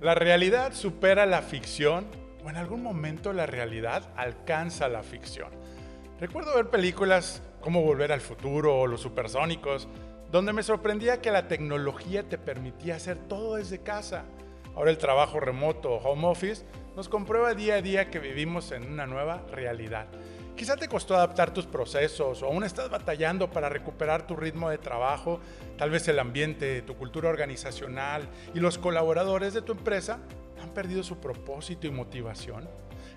La realidad supera la ficción o en algún momento la realidad alcanza la ficción. Recuerdo ver películas como Volver al Futuro o Los Supersónicos, donde me sorprendía que la tecnología te permitía hacer todo desde casa. Ahora el trabajo remoto o home office nos comprueba día a día que vivimos en una nueva realidad. Quizá te costó adaptar tus procesos o aún estás batallando para recuperar tu ritmo de trabajo, tal vez el ambiente, tu cultura organizacional y los colaboradores de tu empresa han perdido su propósito y motivación.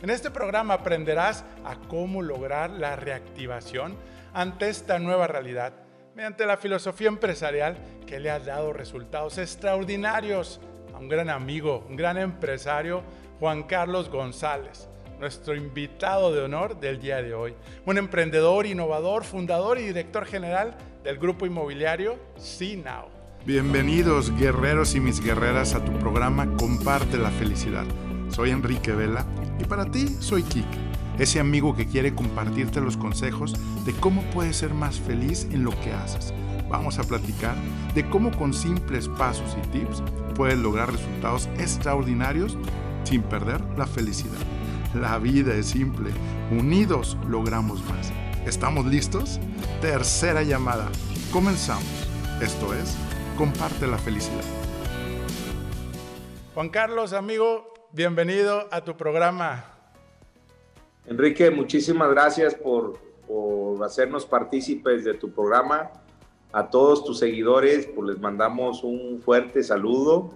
En este programa aprenderás a cómo lograr la reactivación ante esta nueva realidad mediante la filosofía empresarial que le ha dado resultados extraordinarios a un gran amigo, un gran empresario, Juan Carlos González nuestro invitado de honor del día de hoy. Un emprendedor, innovador, fundador y director general del grupo inmobiliario CNOW. Bienvenidos guerreros y mis guerreras a tu programa Comparte la Felicidad. Soy Enrique Vela y para ti soy Kik, ese amigo que quiere compartirte los consejos de cómo puedes ser más feliz en lo que haces. Vamos a platicar de cómo con simples pasos y tips puedes lograr resultados extraordinarios sin perder la felicidad. La vida es simple. Unidos logramos más. ¿Estamos listos? Tercera llamada. Comenzamos. Esto es, comparte la felicidad. Juan Carlos, amigo, bienvenido a tu programa. Enrique, muchísimas gracias por, por hacernos partícipes de tu programa. A todos tus seguidores, pues les mandamos un fuerte saludo.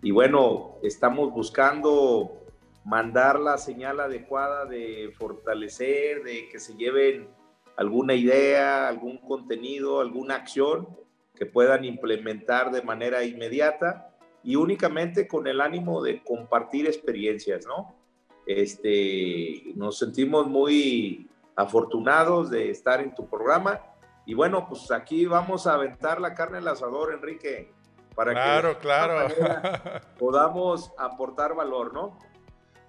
Y bueno, estamos buscando mandar la señal adecuada de fortalecer, de que se lleven alguna idea, algún contenido, alguna acción que puedan implementar de manera inmediata y únicamente con el ánimo de compartir experiencias, ¿no? Este, nos sentimos muy afortunados de estar en tu programa y bueno, pues aquí vamos a aventar la carne al asador, Enrique, para que claro. podamos aportar valor, ¿no?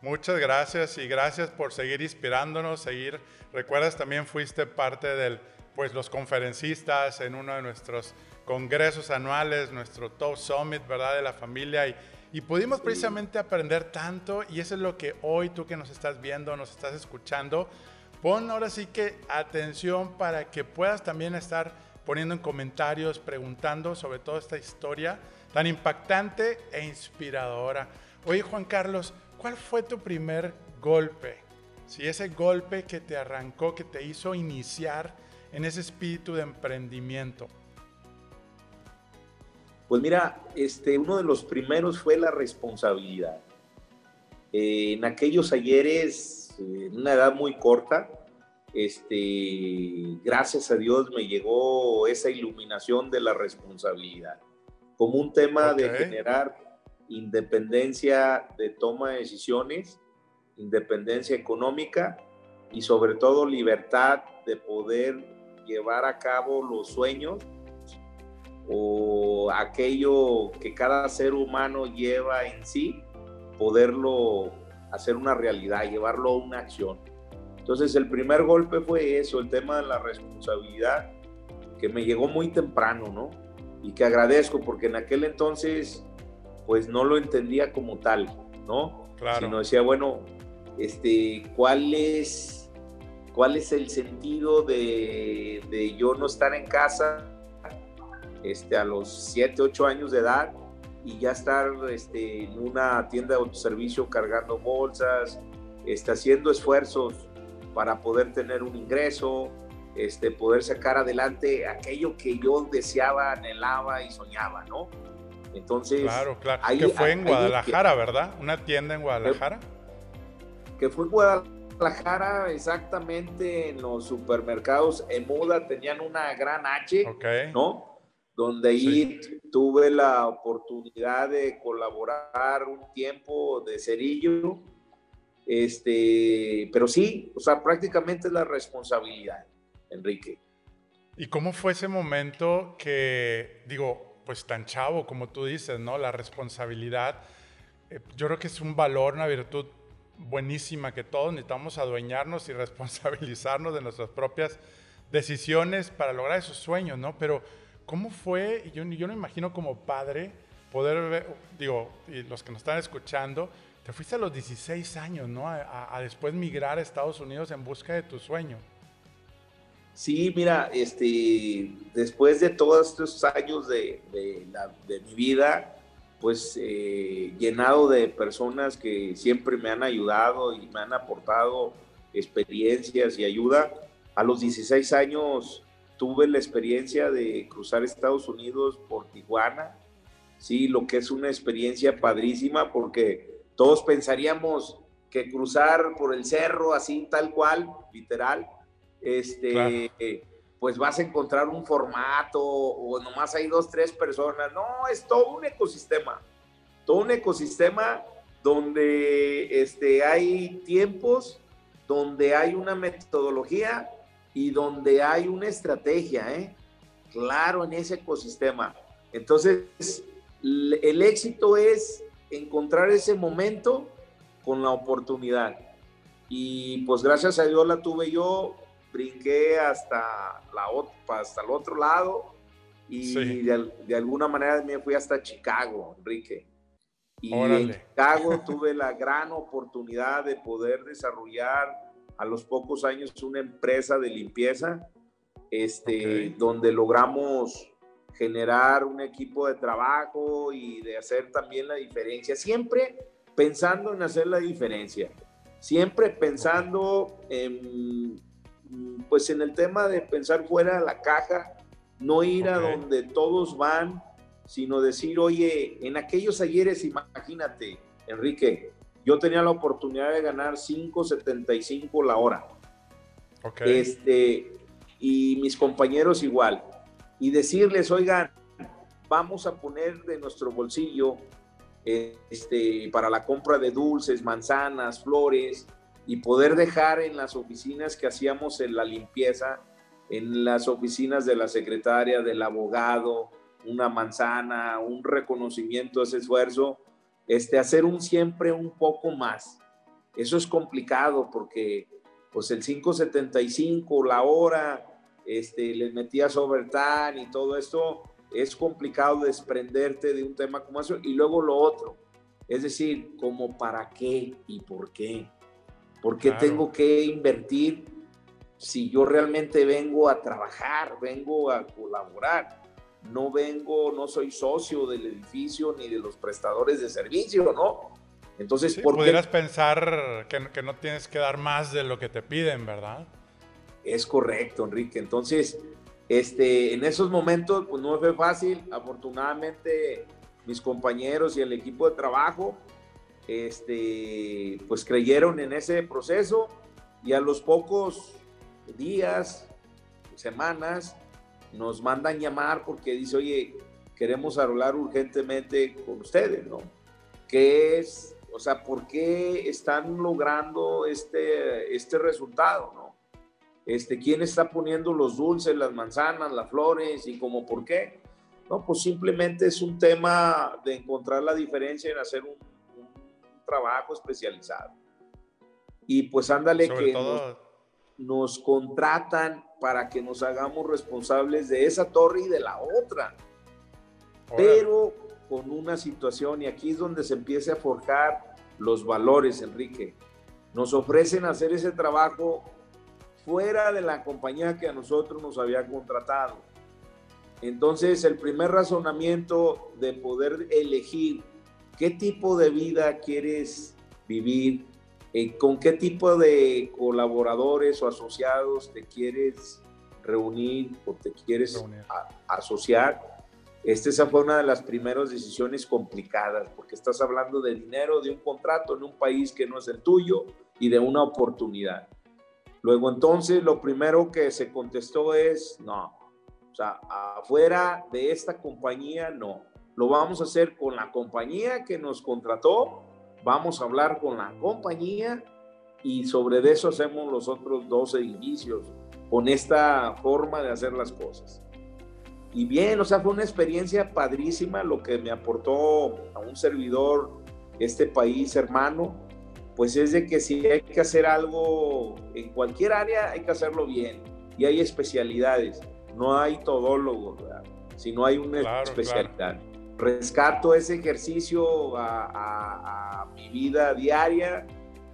Muchas gracias y gracias por seguir inspirándonos, seguir. Recuerdas también fuiste parte de pues los conferencistas en uno de nuestros congresos anuales, nuestro Top Summit, ¿verdad? De la familia y, y pudimos precisamente aprender tanto y eso es lo que hoy tú que nos estás viendo, nos estás escuchando, pon ahora sí que atención para que puedas también estar poniendo en comentarios, preguntando sobre toda esta historia tan impactante e inspiradora. Oye Juan Carlos, ¿Cuál fue tu primer golpe? Si ese golpe que te arrancó, que te hizo iniciar en ese espíritu de emprendimiento. Pues mira, este, uno de los primeros fue la responsabilidad. Eh, en aquellos ayeres, en una edad muy corta, este, gracias a Dios me llegó esa iluminación de la responsabilidad, como un tema de generar independencia de toma de decisiones, independencia económica y sobre todo libertad de poder llevar a cabo los sueños o aquello que cada ser humano lleva en sí, poderlo hacer una realidad, llevarlo a una acción. Entonces el primer golpe fue eso, el tema de la responsabilidad, que me llegó muy temprano, ¿no? Y que agradezco porque en aquel entonces pues no lo entendía como tal, ¿no? Claro. Sino decía, bueno, este, ¿cuál es, cuál es el sentido de, de yo no estar en casa este, a los 7, 8 años de edad y ya estar este, en una tienda de autoservicio cargando bolsas, este, haciendo esfuerzos para poder tener un ingreso, este, poder sacar adelante aquello que yo deseaba, anhelaba y soñaba, ¿no? Entonces. Claro, claro. que fue en Guadalajara, ¿verdad? Una tienda en Guadalajara. Que fue en Guadalajara, exactamente en los supermercados Emuda tenían una gran H, ¿no? Donde ahí tuve la oportunidad de colaborar un tiempo de cerillo. Este, pero sí, o sea, prácticamente es la responsabilidad, Enrique. ¿Y cómo fue ese momento que, digo, pues tan chavo como tú dices, ¿no? La responsabilidad. Eh, yo creo que es un valor, una virtud buenísima que todos necesitamos adueñarnos y responsabilizarnos de nuestras propias decisiones para lograr esos sueños, ¿no? Pero ¿cómo fue? Yo, yo me imagino como padre poder ver, digo, y los que nos están escuchando, te fuiste a los 16 años, ¿no? A, después migrar a Estados Unidos en busca de tu sueño. Sí, mira, este, después de todos estos años de, de, mi vida, pues eh, llenado de personas que siempre me han ayudado y me han aportado experiencias y ayuda, a los 16 años tuve la experiencia de cruzar Estados Unidos por Tijuana, sí, lo que es una experiencia padrísima porque todos pensaríamos que cruzar por el cerro así tal cual, literal, este, pues vas a encontrar un formato o nomás hay dos, tres personas. No, es todo un ecosistema, todo un ecosistema donde este, hay tiempos, donde hay una metodología y donde hay una estrategia, ¿eh? claro, en ese ecosistema. Entonces, el éxito es encontrar ese momento con la oportunidad. Y pues gracias a Dios la tuve yo, brinqué hasta, la, hasta el otro lado y de, alguna manera me fui hasta Chicago, Enrique. Y en Chicago tuve la gran oportunidad de poder desarrollar a los pocos años una empresa de limpieza, este, donde logramos generar un equipo de trabajo y de hacer también la diferencia, siempre pensando en hacer la diferencia, siempre pensando en, pues en el tema de pensar fuera de la caja, no ir a donde todos van, sino decir, oye, en aquellos ayeres, imagínate, Enrique, yo tenía la oportunidad de ganar 5.75 la hora. Este, y mis compañeros igual. Y decirles, oigan, vamos a poner de nuestro bolsillo este, para la compra de dulces, manzanas, flores y poder dejar en las oficinas que hacíamos en la limpieza, en las oficinas de la secretaria, del abogado, una manzana, un reconocimiento a ese esfuerzo este, hacer un siempre un poco más. Eso es complicado porque pues el 5.75, la hora, este, les metías overtime y todo esto, es complicado desprenderte de un tema como eso. Y luego lo otro, es decir, como para qué y por qué. ¿Por qué tengo que invertir si yo realmente vengo a trabajar, vengo a colaborar? no vengo, no soy socio del edificio ni de los prestadores de servicio, ¿no? Entonces, ¿por pudieras pensar que, no tienes que dar más de lo que te piden, ¿verdad? Es correcto, Enrique. Entonces, este, en esos momentos, pues no fue fácil. Afortunadamente, mis compañeros y el equipo de trabajo, este, pues creyeron en ese proceso y a los pocos días, semanas, nos mandan llamar porque dice, oye, queremos hablar urgentemente con ustedes, ¿no? ¿Qué es, o sea, por qué están logrando este, este resultado, ¿no? Este, ¿Quién está poniendo los dulces, las manzanas, las flores y cómo por qué? No, pues simplemente es un tema de encontrar la diferencia en hacer un, trabajo especializado. Y pues ándale que nos contratan para que nos hagamos responsables de esa torre y de la otra. Pero con una situación, y aquí es donde se empieza a forjar los valores, Enrique. Nos ofrecen hacer ese trabajo fuera de la compañía que a nosotros nos había contratado. Entonces, el primer razonamiento de poder elegir qué tipo de vida quieres vivir, eh, ¿Con qué tipo de colaboradores o asociados te quieres reunir o te quieres asociar? Esta esa fue una de las primeras decisiones complicadas, porque estás hablando de dinero, de un contrato en un país que no es el tuyo y de una oportunidad. Luego entonces lo primero que se contestó es, no, o sea, afuera de esta compañía no. Lo vamos a hacer con la compañía que nos contrató vamos a hablar con la compañía y sobre eso hacemos los otros dos edificios con esta forma de hacer las cosas. Y bien, o sea, fue una experiencia padrísima lo que me aportó a un servidor este país hermano, pues es de que si hay que hacer algo en cualquier área, hay que hacerlo bien. Y hay especialidades, no hay todólogos, ¿verdad? sino hay una especialidad. Rescato ese ejercicio a, mi vida diaria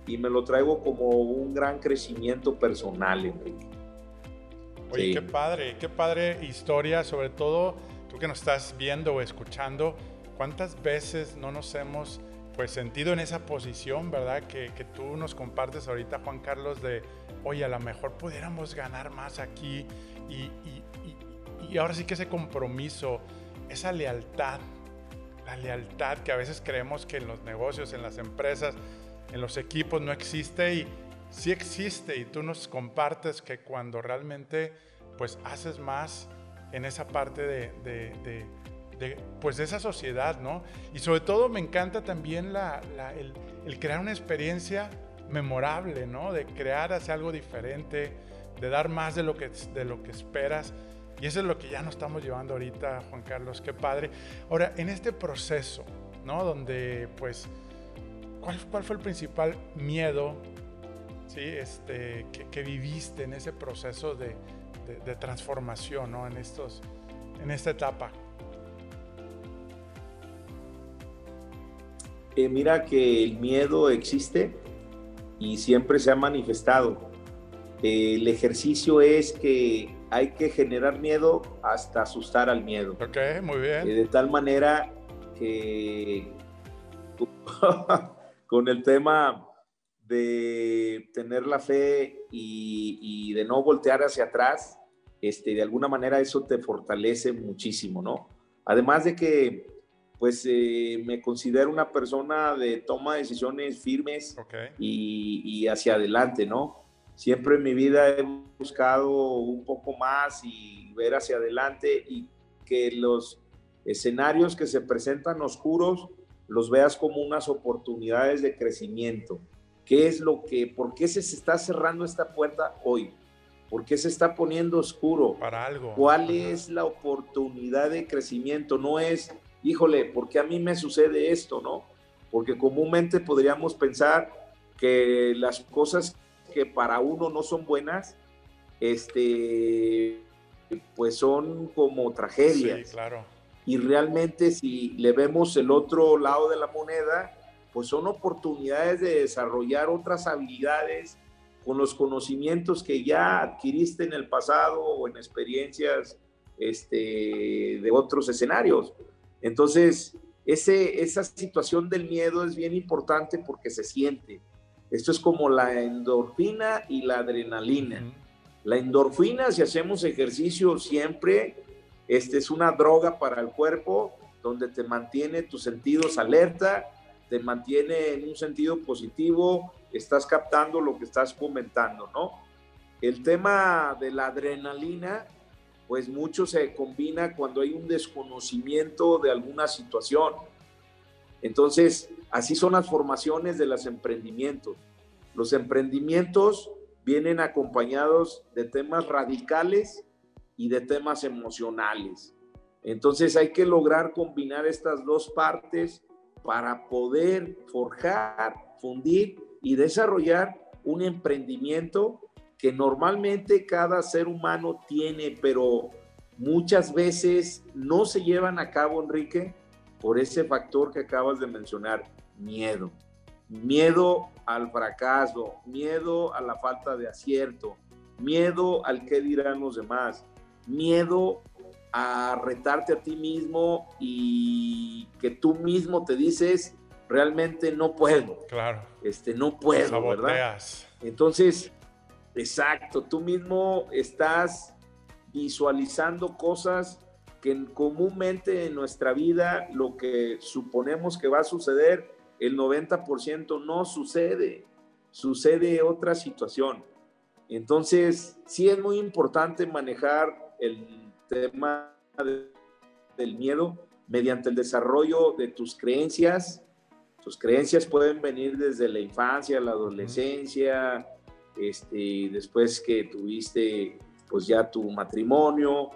y me lo traigo como un gran crecimiento personal, Enrique. Oye, qué padre, qué padre historia, sobre todo tú que nos estás viendo o escuchando, ¿cuántas veces no nos hemos pues sentido en esa posición, verdad? Que, que tú nos compartes ahorita, Juan Carlos, de, oye, a lo mejor pudiéramos ganar más aquí y, y, y, y ahora sí que ese compromiso, esa lealtad, la lealtad que a veces creemos que en los negocios, en las empresas, en los equipos no existe y sí existe y tú nos compartes que cuando realmente pues haces más en esa parte de, pues de esa sociedad, ¿no? Y sobre todo me encanta también la, el, crear una experiencia memorable, ¿no? De crear hacia algo diferente, de dar más de lo que, de lo que esperas. Y eso es lo que ya nos estamos llevando ahorita, Juan Carlos, qué padre. Ahora, en este proceso, ¿no? Donde, pues, ¿cuál, fue el principal miedo, ¿sí? Este, que, viviste en ese proceso de, de, transformación, ¿no? En, estos, en esta etapa. Eh, mira que el miedo existe y siempre se ha manifestado. el ejercicio es que hay que generar miedo hasta asustar al miedo. Ok, muy bien. de tal manera que con el tema de tener la fe y, de no voltear hacia atrás, este, de alguna manera eso te fortalece muchísimo, ¿no? Además de que, pues, eh, me considero una persona de toma de decisiones firmes y, y hacia adelante, ¿no? Siempre en mi vida he buscado un poco más y ver hacia adelante y que los escenarios que se presentan oscuros los veas como unas oportunidades de crecimiento. ¿Qué es lo que, por qué se está cerrando esta puerta hoy? ¿Por qué se está poniendo oscuro? Para algo. ¿Cuál es la oportunidad de crecimiento? No es, híjole, ¿por qué a mí me sucede esto? ¿No? Porque comúnmente podríamos pensar que las cosas que para uno no son buenas, este, pues son como tragedias. claro. Y realmente si le vemos el otro lado de la moneda, pues son oportunidades de desarrollar otras habilidades con los conocimientos que ya adquiriste en el pasado o en experiencias este, de otros escenarios. Entonces, ese, esa situación del miedo es bien importante porque se siente. Esto es como la endorfina y la adrenalina. La endorfina, si hacemos ejercicio siempre, este es una droga para el cuerpo donde te mantiene tus sentidos alerta, te mantiene en un sentido positivo, estás captando lo que estás comentando, ¿no? El tema de la adrenalina, pues mucho se combina cuando hay un desconocimiento de alguna situación. Entonces, así son las formaciones de los emprendimientos. Los emprendimientos vienen acompañados de temas radicales y de temas emocionales. Entonces hay que lograr combinar estas dos partes para poder forjar, fundir y desarrollar un emprendimiento que normalmente cada ser humano tiene, pero muchas veces no se llevan a cabo, Enrique, por ese factor que acabas de mencionar, miedo. Miedo al fracaso, miedo a la falta de acierto, miedo al qué dirán los demás, miedo a retarte a ti mismo y que tú mismo te dices, realmente no puedo. Claro. Este, no puedo, ¿verdad? Entonces, exacto, tú mismo estás visualizando cosas que comúnmente en nuestra vida lo que suponemos que va a suceder, el 90% no sucede, sucede otra situación. Entonces, sí es muy importante manejar el tema del miedo mediante el desarrollo de tus creencias. Tus creencias pueden venir desde la infancia, la adolescencia, este, después que tuviste pues ya tu matrimonio,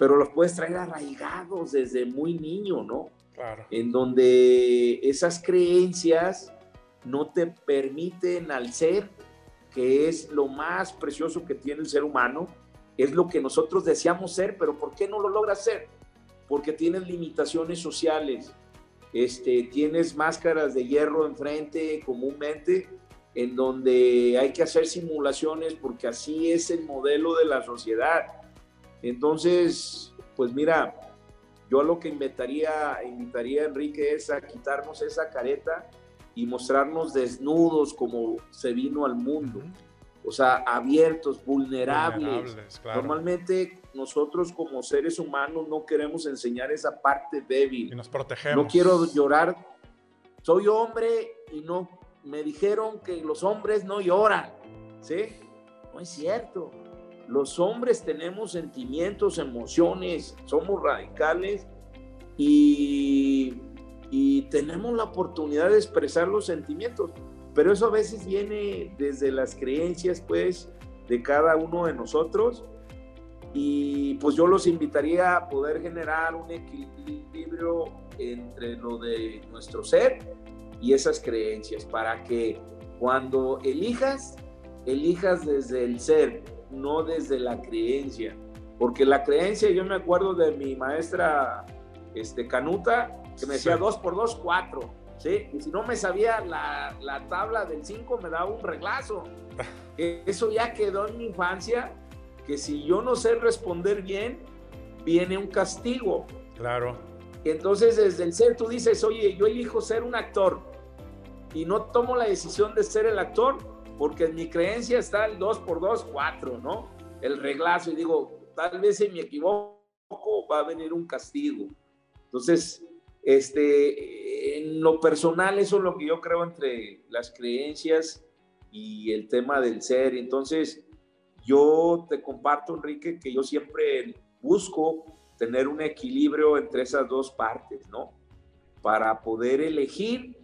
pero los puedes traer arraigados desde muy niño, ¿no? Claro. En donde esas creencias no te permiten al ser, que es lo más precioso que tiene el ser humano, es lo que nosotros deseamos ser, pero ¿por qué no lo logras ser? porque tienes limitaciones sociales, este, tienes máscaras de hierro enfrente comúnmente, en donde hay que hacer simulaciones porque así es el modelo de la sociedad. Entonces, pues mira, yo lo que invitaría, invitaría a Enrique es a quitarnos esa careta y mostrarnos desnudos como se vino al mundo. O sea, abiertos, vulnerables. Normalmente nosotros como seres humanos no queremos enseñar esa parte débil. Y nos protegemos. No quiero llorar. Soy hombre y no me dijeron que los hombres no lloran. ¿Sí? No es cierto. Los hombres tenemos sentimientos, emociones, somos radicales y, tenemos la oportunidad de expresar los sentimientos. Pero eso a veces viene desde las creencias, pues, de cada uno de nosotros. Y pues yo los invitaría a poder generar un equilibrio entre lo de nuestro ser y esas creencias para que cuando elijas, elijas desde el ser, no desde la creencia. Porque la creencia, yo me acuerdo de mi maestra este, Canuta, que me decía 2 por 2, 4 ¿sí? Y si no me sabía la, la tabla del 5, me daba un reglazo. Eso ya quedó en mi infancia, que si yo no sé responder bien, viene un castigo. Claro. Entonces, desde el ser, tú dices, oye, yo elijo ser un actor y no tomo la decisión de ser el actor porque en mi creencia está el 2 por 2, 4, ¿no? El reglazo y digo, tal vez si me equivoco va a venir un castigo. Entonces, este, en lo personal, eso es lo que yo creo entre las creencias y el tema del ser. Entonces, yo te comparto, Enrique, que yo siempre busco tener un equilibrio entre esas dos partes, ¿no? Para poder elegir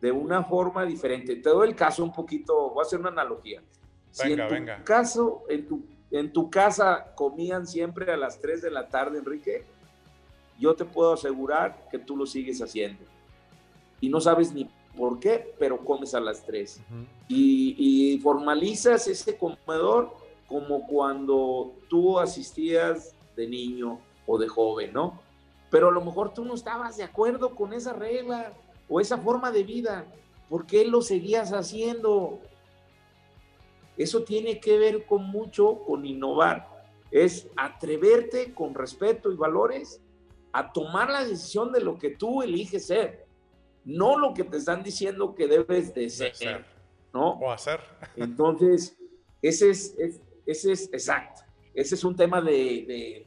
de una forma diferente. Te doy el caso un poquito, voy a hacer una analogía. Si en tu caso, en tu, en tu casa comían siempre a las 3 de la tarde, Enrique, yo te puedo asegurar que tú lo sigues haciendo. Y no sabes ni por qué, pero comes a las 3. y, formalizas ese comedor como cuando tú asistías de niño o de joven, ¿no? Pero a lo mejor tú no estabas de acuerdo con esa regla o esa forma de vida. ¿Por qué lo seguías haciendo? Eso tiene que ver con mucho con innovar. Es atreverte con respeto y valores a tomar la decisión de lo que tú eliges ser, no lo que te están diciendo que debes de ser, ¿no? O hacer. Entonces, ese es, ese es exacto. Ese es un tema de,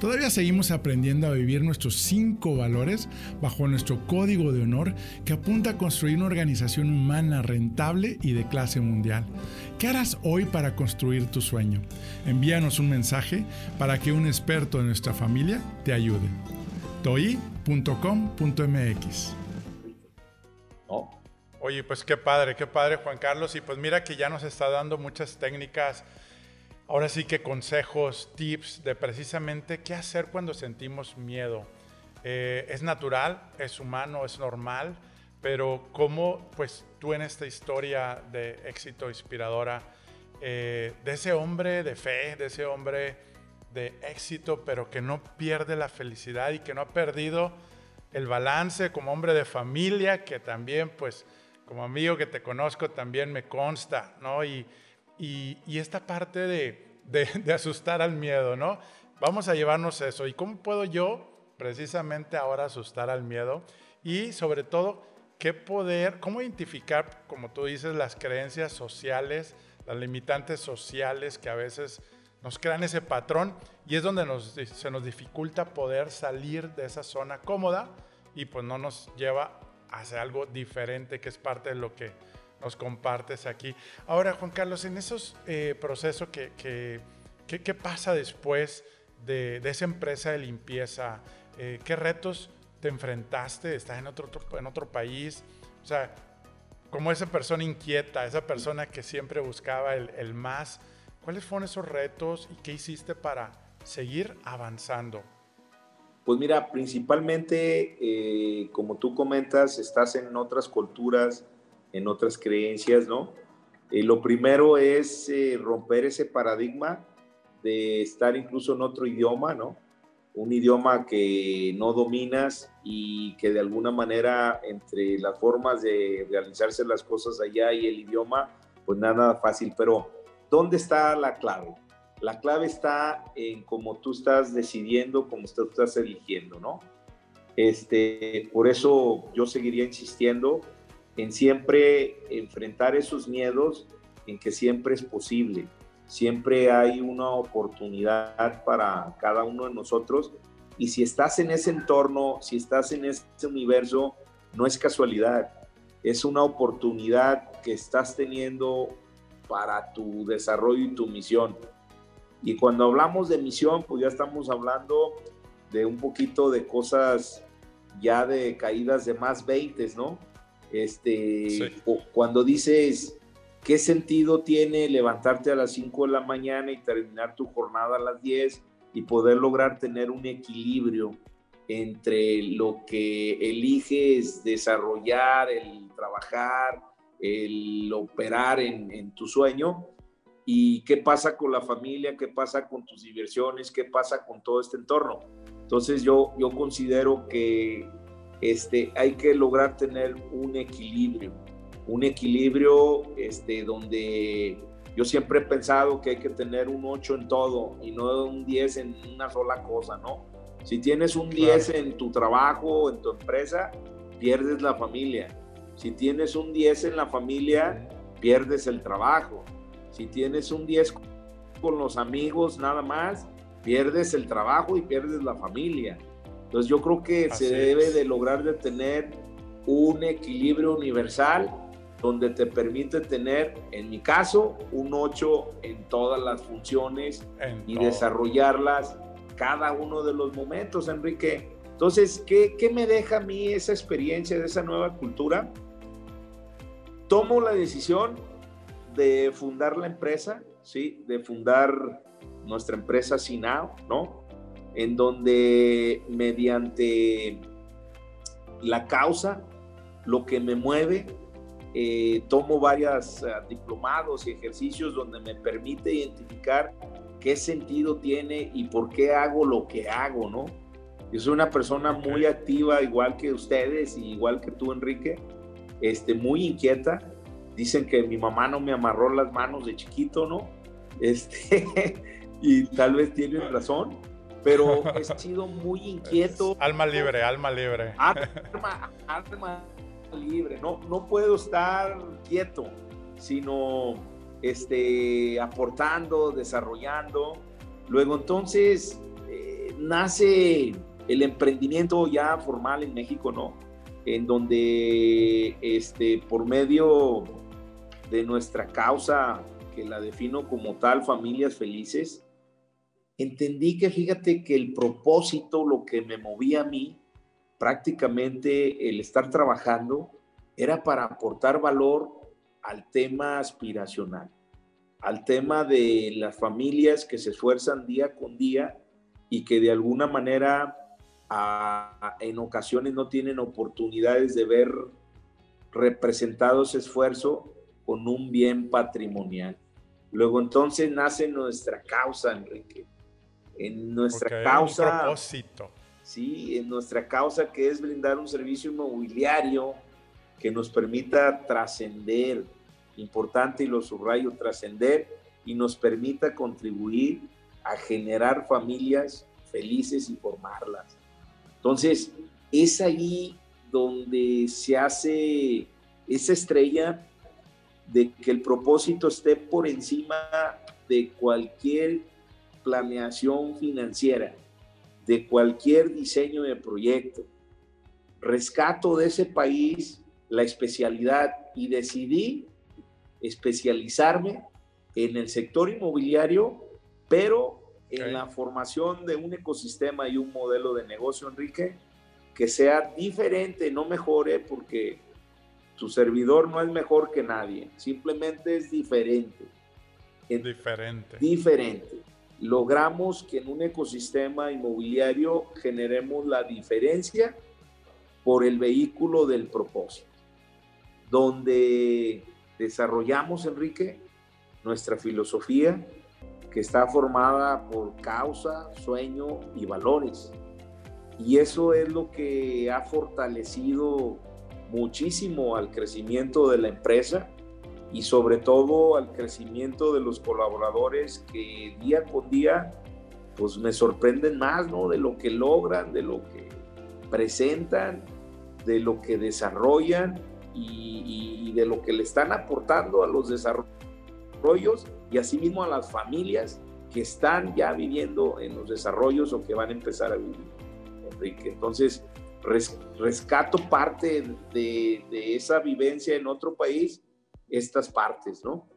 Todavía seguimos aprendiendo a vivir nuestros cinco valores bajo nuestro código de honor que apunta a construir una organización humana rentable y de clase mundial. ¿Qué harás hoy para construir tu sueño? Envíanos un mensaje para que un experto de nuestra familia te ayude. toi.com.mx Oye, pues qué padre, qué padre Juan Carlos. Y pues mira que ya nos está dando muchas técnicas ahora sí que consejos, tips de precisamente qué hacer cuando sentimos miedo. Eh, es natural, es humano, es normal, pero cómo pues tú en esta historia de éxito inspiradora, eh, de ese hombre de fe, de ese hombre de éxito, pero que no pierde la felicidad y que no ha perdido el balance como hombre de familia, que también pues como amigo que te conozco también me consta, ¿no? Y, y, esta parte de, asustar al miedo, ¿no? Vamos a llevarnos eso. ¿Y cómo puedo yo precisamente ahora asustar al miedo? Y sobre todo, ¿qué poder, cómo identificar, como tú dices, las creencias sociales, las limitantes sociales que a veces nos crean ese patrón y es donde se nos dificulta poder salir de esa zona cómoda y pues no nos lleva hacer algo diferente que es parte de lo que nos compartes aquí. Ahora, Juan Carlos, en esos eh, procesos que, ¿qué pasa después de, esa empresa de limpieza? Eh, ¿Qué retos te enfrentaste? ¿Estás en otro, en otro país? O sea, como esa persona inquieta, esa persona que siempre buscaba el, más, ¿cuáles fueron esos retos y qué hiciste para seguir avanzando? Pues mira, principalmente, eh, como tú comentas, estás en otras culturas, en otras creencias, ¿no? Eh, lo primero es eh, romper ese paradigma de estar incluso en otro idioma, ¿no? Un idioma que no dominas y que de alguna manera entre las formas de realizarse las cosas allá y el idioma, pues nada fácil. Pero, ¿dónde está la clave? La clave está en cómo tú estás decidiendo, cómo tú estás eligiendo, ¿no? Este, por eso yo seguiría insistiendo en siempre enfrentar esos miedos, en que siempre es posible siempre hay una oportunidad para cada uno de nosotros y si estás en ese entorno, si estás en ese universo, no es casualidad, es una oportunidad que estás teniendo para tu desarrollo y tu misión. Y cuando hablamos de misión, pues ya estamos hablando de un poquito de cosas ya de caídas de más 20, ¿no? Este, cuando dices, ¿Qué sentido tiene levantarte a las 5 de la mañana y terminar tu jornada a las 10 y poder lograr tener un equilibrio entre lo que eliges desarrollar, el trabajar, el operar en, tu sueño? ¿Y qué pasa con la familia? ¿Qué pasa con tus diversiones? ¿Qué pasa con todo este entorno? Entonces yo, yo considero que este, hay que lograr tener un equilibrio un equilibrio este, donde yo siempre he pensado que hay que tener un 8 en todo y no un 10 en una sola cosa, ¿no? Si tienes un 10 en tu trabajo, en tu empresa, pierdes la familia. Si tienes un 10 en la familia, pierdes el trabajo. Si tienes un 10 con los amigos nada más, pierdes el trabajo y pierdes la familia. Entonces yo creo que se debe de lograr de tener un equilibrio universal donde te permite tener, en mi caso, un 8 en todas las funciones y desarrollarlas cada uno de los momentos, Enrique. Entonces, ¿qué, ¿qué, me deja a mí esa experiencia de esa nueva cultura? Tomo la decisión de fundar la empresa, ¿sí? De fundar nuestra empresa Sinao, ¿no? En donde mediante la causa, lo que me mueve eh, tomo varios eh, diplomados y ejercicios donde me permite identificar qué sentido tiene y por qué hago lo que hago, ¿no? Yo soy una persona muy activa, igual que ustedes y igual que tú, Enrique, este, muy inquieta. Dicen que mi mamá no me amarró las manos de chiquito, ¿no? Este, y tal vez tienen razón, pero he sido muy inquieto. Alma libre, alma libre. Alma, alma libre, no, no puedo estar quieto, sino este, aportando, desarrollando. Luego entonces eh, nace el emprendimiento ya formal en México, ¿no? En donde este, por medio de nuestra causa, que la defino como tal, familias felices, entendí que fíjate que el propósito, lo que me movía a mí, prácticamente el estar trabajando era para aportar valor al tema aspiracional, al tema de las familias que se esfuerzan día con día y que de alguna manera en ocasiones no tienen oportunidades de ver representado ese esfuerzo con un bien patrimonial. Luego entonces nace nuestra causa, Enrique. En nuestra causa. propósito ¿sí? en nuestra causa que es brindar un servicio inmobiliario que nos permita trascender, importante y lo subrayo, trascender y nos permita contribuir a generar familias felices y formarlas. Entonces, es ahí donde se hace esa estrella de que el propósito esté por encima de cualquier planeación financiera de cualquier diseño de proyecto. Rescato de ese país la especialidad y decidí especializarme en el sector inmobiliario, pero en la formación de un ecosistema y un modelo de negocio, Enrique, que sea diferente, no mejore, porque tu servidor no es mejor que nadie, simplemente es diferente. Diferente. Diferente. Logramos que en un ecosistema inmobiliario generemos la diferencia por el vehículo del propósito, donde desarrollamos, Enrique, nuestra filosofía que está formada por causa, sueño y valores. Y eso es lo que ha fortalecido muchísimo al crecimiento de la empresa y sobre todo al crecimiento de los colaboradores que día con día pues me sorprenden más, ¿no? De lo que logran, de lo que presentan, de lo que desarrollan y, y de lo que le están aportando a los desarrollos y asimismo a las familias que están ya viviendo en los desarrollos o que van a empezar a vivir, Enrique. Entonces, rescato parte de, esa vivencia en otro país, estas partes, ¿no?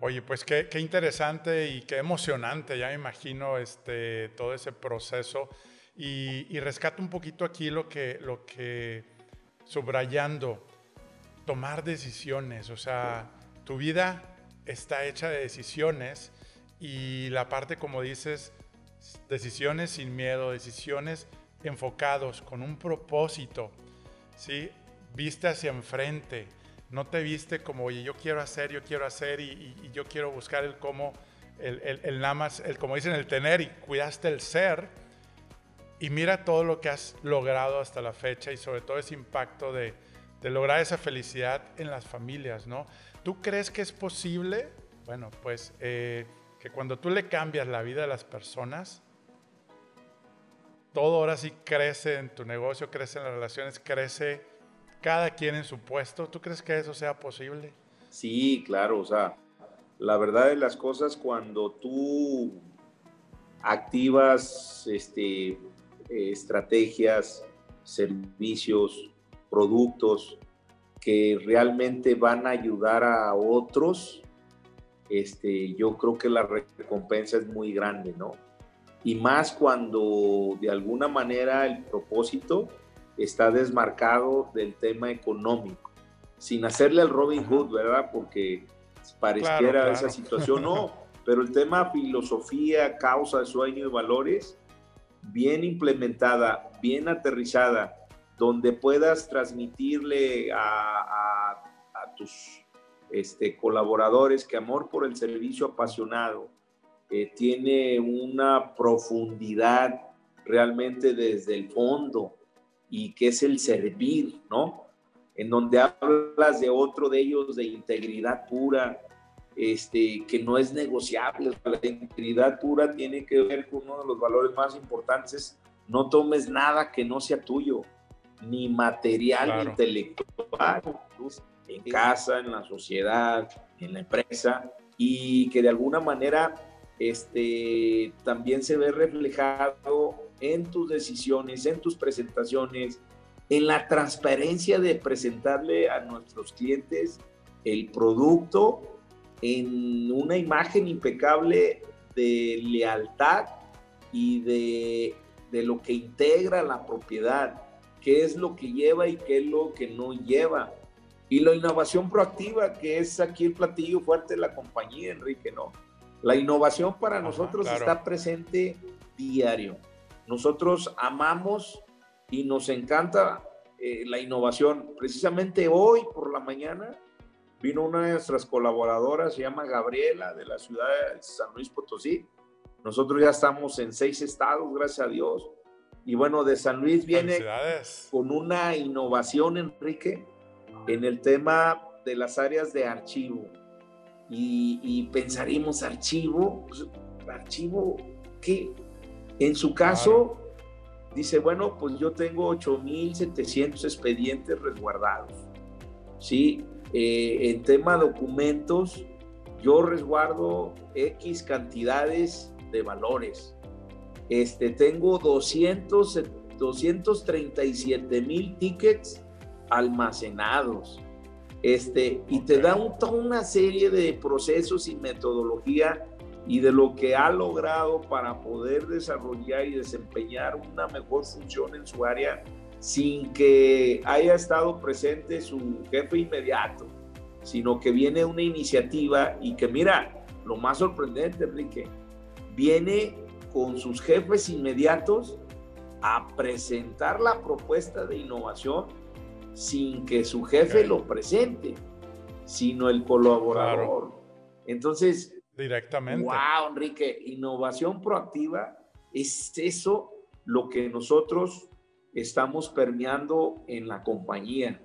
Oye, pues qué, interesante y qué emocionante, ya me imagino este, todo ese proceso. Y, rescato un poquito aquí lo que, lo que, subrayando, tomar decisiones, o sea, tu vida está hecha de decisiones y la parte, como dices, decisiones sin miedo, decisiones enfocados, con un propósito, ¿sí? Viste hacia enfrente, no te viste como, oye, yo quiero hacer, yo quiero hacer y, yo quiero buscar el cómo, el, el, el, nada más, el, como dicen, el tener y cuidaste el ser. Y mira todo lo que has logrado hasta la fecha y sobre todo ese impacto de, lograr esa felicidad en las familias, ¿no? ¿Tú crees que es posible? Bueno, pues eh, que cuando tú le cambias la vida a las personas, todo ahora sí crece en tu negocio, crece en las relaciones, crece cada quien en su puesto. ¿Tú crees que eso sea posible? Sí, claro, o sea, la verdad de las cosas cuando tú activas este, estrategias, servicios, productos que realmente van a ayudar a otros, este, yo creo que la recompensa es muy grande, ¿no? y más cuando de alguna manera el propósito está desmarcado del tema económico, sin hacerle al Robin Hood, ¿verdad? Porque pareciera esa situación, no, pero el tema filosofía, causa, sueño y valores, bien implementada, bien aterrizada, donde puedas transmitirle a, a tus este, colaboradores que amor por el servicio apasionado, eh, tiene una profundidad realmente desde el fondo y que es el servir, ¿no? En donde hablas de otro de ellos de integridad pura, este, que no es negociable. La integridad pura tiene que ver con uno de los valores más importantes. No tomes nada que no sea tuyo, ni material ni intelectual, en casa, en la sociedad, en la empresa, y que de alguna manera este, también se ve reflejado en tus decisiones, en tus presentaciones, en la transparencia de presentarle a nuestros clientes el producto en una imagen impecable de lealtad y de, de lo que integra la propiedad, qué es lo que lleva y qué es lo que no lleva. Y la innovación proactiva, que es aquí el platillo fuerte de la compañía, Enrique, ¿no? La innovación para nosotros está presente diario. Nosotros amamos y nos encanta eh, la innovación. Precisamente hoy por la mañana vino una de nuestras colaboradoras, se llama Gabriela, de la ciudad de San Luis Potosí. Nosotros ya estamos en seis estados, gracias a Dios. Y bueno, de San Luis viene con una innovación, Enrique, en el tema de las áreas de archivo y, pensaremos archivo, pues, archivo, ¿qué? En su caso, dice, bueno, pues yo tengo 8.700 expedientes resguardados, ¿sí? Eh, en tema documentos, yo resguardo X cantidades de valores. Este, tengo 200, 237 mil tickets almacenados este, y te da toda una serie de procesos y metodología y de lo que ha logrado para poder desarrollar y desempeñar una mejor función en su área sin que haya estado presente su jefe inmediato, sino que viene una iniciativa y que mira, lo más sorprendente, Enrique, viene con sus jefes inmediatos a presentar la propuesta de innovación sin que su jefe lo presente, sino el colaborador. Entonces, directamente. Wow, Enrique, innovación proactiva es eso lo que nosotros estamos permeando en la compañía.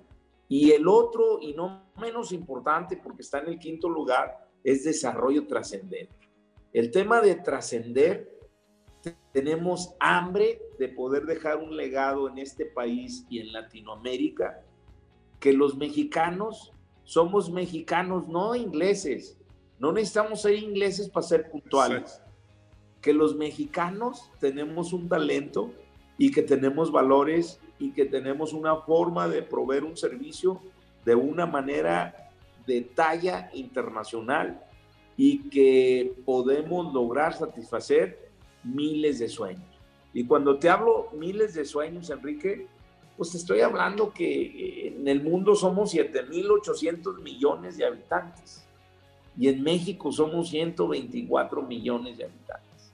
Y el otro, y no menos importante, porque está en el quinto lugar, es desarrollo trascendente. El tema de trascender, tenemos hambre de poder dejar un legado en este país y en Latinoamérica, que los mexicanos somos mexicanos, no ingleses. No necesitamos ser ingleses para ser puntuales. Que los mexicanos tenemos un talento y que tenemos valores y que tenemos una forma de proveer un servicio de una manera de talla internacional y que podemos lograr satisfacer miles de sueños. Y cuando te hablo miles de sueños, Enrique, pues te estoy hablando que en el mundo somos 7.800 millones de habitantes y en México somos 124 millones de habitantes.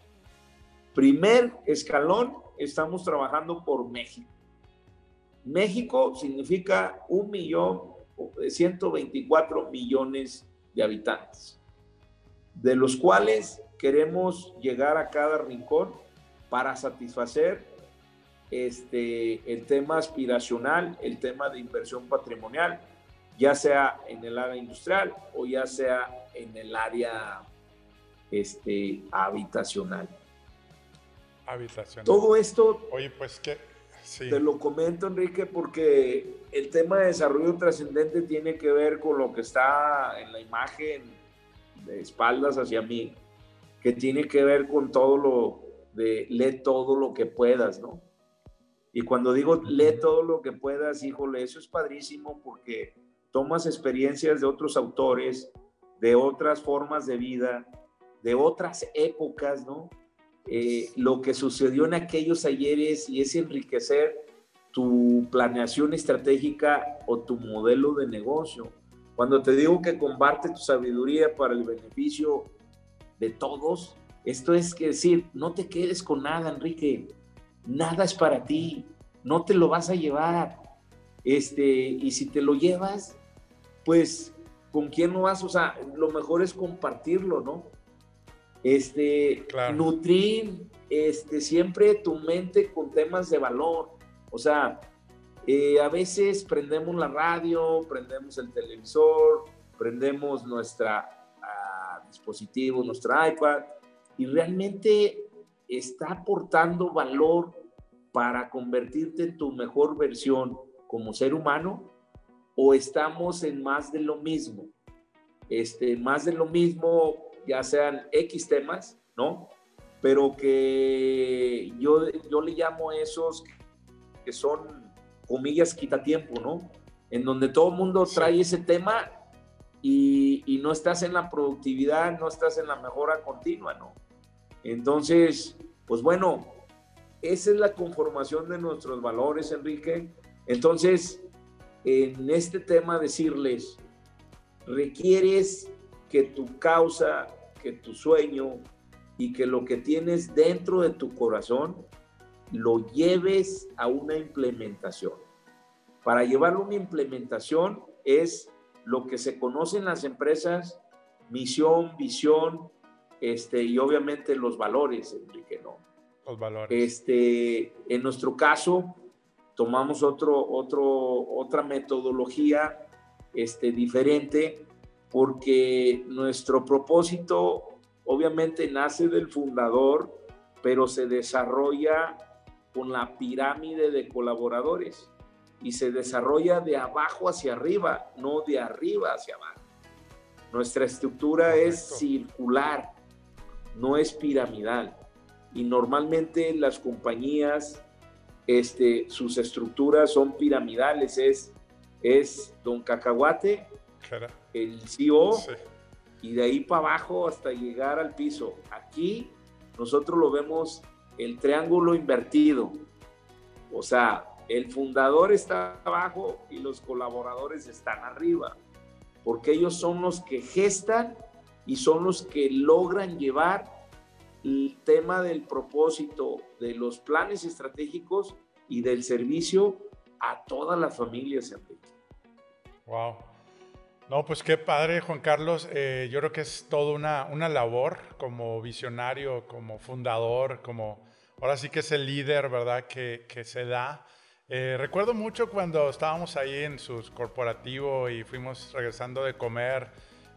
Primer escalón, estamos trabajando por México. México significa un millón, 124 millones de habitantes, de los cuales queremos llegar a cada rincón para satisfacer este, el tema aspiracional, el tema de inversión patrimonial, ya sea en el área industrial o ya sea en el área este, habitacional. Habitacional. Todo esto, Oye, pues que te lo comento, Enrique, porque el tema de desarrollo trascendente tiene que ver con lo que está en la imagen de espaldas hacia mí, que tiene que ver con todo lo de lee todo lo que puedas, ¿no? Y cuando digo lee todo lo que puedas, híjole, eso es padrísimo porque tomas experiencias de otros autores, de otras formas de vida, de otras épocas, ¿no? Eh, lo que sucedió en aquellos ayeres y es enriquecer tu planeación estratégica o tu modelo de negocio. Cuando te digo que comparte tu sabiduría para el beneficio de todos, esto es que decir, no te quedes con nada, Enrique. Nada es para ti. No te lo vas a llevar. Este, y si te lo llevas, pues con quién no vas, o sea, lo mejor es compartirlo, ¿no? Este, nutrir este, siempre tu mente con temas de valor. O sea, eh, a veces prendemos la radio, prendemos el televisor, prendemos nuestra ah, dispositivo, nuestra iPad, y realmente está aportando valor para convertirte en tu mejor versión como ser humano o estamos en más de lo mismo. Este, más de lo mismo, ya sean X temas, ¿no? Pero que yo, yo le llamo esos que son, comillas, quita tiempo, ¿no? En donde todo el mundo trae ese tema y, y, no estás en la productividad, no estás en la mejora continua, ¿no? Entonces, pues bueno, esa es la conformación de nuestros valores, Enrique. Entonces, en este tema decirles, requieres que tu causa, que tu sueño y que lo que tienes dentro de tu corazón lo lleves a una implementación. Para llevarlo a una implementación es lo que se conoce en las empresas, misión, visión, este, y obviamente los valores, Enrique, ¿no? Los valores. Este, en nuestro caso, tomamos otro, otro, otra metodología este, diferente porque nuestro propósito obviamente nace del fundador, pero se desarrolla con la pirámide de colaboradores y se desarrolla de abajo hacia arriba, no de arriba hacia abajo. Nuestra estructura es circular, no es piramidal. Y normalmente las compañías este, sus estructuras son piramidales, es es Don Cacahuate, el CEO, y de ahí para abajo hasta llegar al piso. Aquí nosotros lo vemos el triángulo invertido. O sea, el fundador está abajo y los colaboradores están arriba, porque ellos son los que gestan y son los que logran llevar el tema del propósito, de los planes estratégicos y del servicio a todas las familias. Wow. No, pues qué padre, Juan Carlos. Eh, yo creo que es toda una, una labor como visionario, como fundador, como ahora sí que es el líder, ¿verdad? Que, que se da. Eh, recuerdo mucho cuando estábamos ahí en su corporativo y fuimos regresando de comer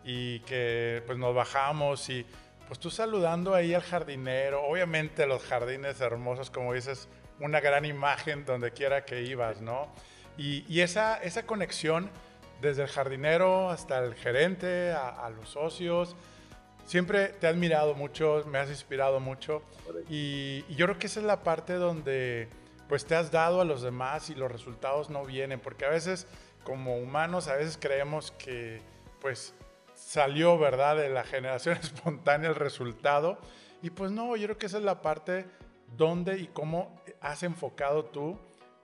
y que pues nos bajamos y pues tú saludando ahí al jardinero, obviamente los jardines hermosos, como dices, una gran imagen donde quiera que ibas, ¿no? Y, y esa, esa conexión desde el jardinero hasta el gerente, a, los socios. Siempre te he admirado mucho, me has inspirado mucho y, yo creo que esa es la parte donde pues te has dado a los demás y los resultados no vienen, porque a veces como humanos a veces creemos que pues salió, ¿verdad?, de la generación espontánea el resultado y pues no, yo creo que esa es la parte donde y cómo has enfocado tú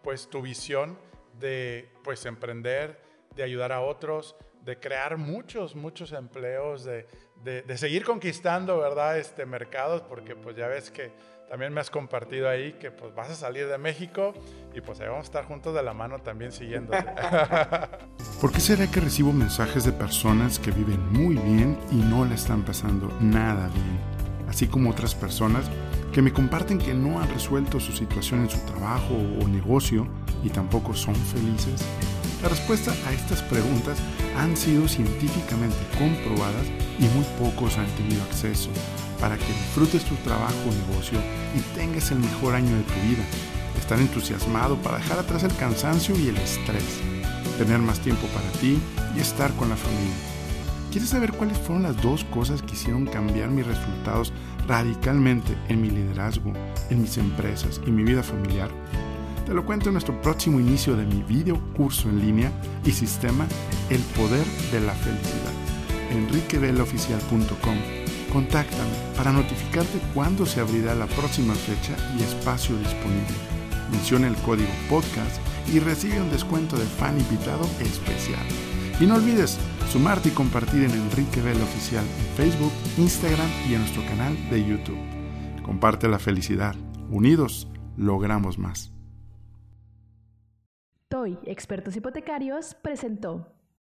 pues tu visión de pues emprender, de ayudar a otros, de crear muchos, muchos empleos, de, de, seguir conquistando, ¿verdad? Este, mercados, porque pues ya ves que también me has compartido ahí que pues vas a salir de México y pues ahí vamos a estar juntos de la mano también siguiéndote. ¿Por qué será que recibo mensajes de personas que viven muy bien y no le están pasando nada bien? Así como otras personas que me comparten que no han resuelto su situación en su trabajo o negocio y tampoco son felices. La respuesta a estas preguntas han sido científicamente comprobadas y muy pocos han tenido acceso para que disfrutes tu trabajo o negocio y tengas el mejor año de tu vida. Estar entusiasmado para dejar atrás el cansancio y el estrés. Tener más tiempo para ti y estar con la familia. ¿Quieres saber cuáles fueron las dos cosas que hicieron cambiar mis resultados radicalmente en mi liderazgo, en mis empresas y mi vida familiar? Te lo cuento en nuestro próximo inicio de mi video curso en línea y sistema El Poder de la Felicidad. enriqueveloficial.com Contáctame para notificarte cuándo se abrirá la próxima fecha y espacio disponible. Menciona el código podcast y recibe un descuento de fan invitado especial. Y no olvides sumarte y compartir en Enrique Vela Oficial en Facebook, Instagram y en nuestro canal de YouTube. Comparte la felicidad. Unidos, logramos más. TOY, Expertos Hipotecarios, presentó.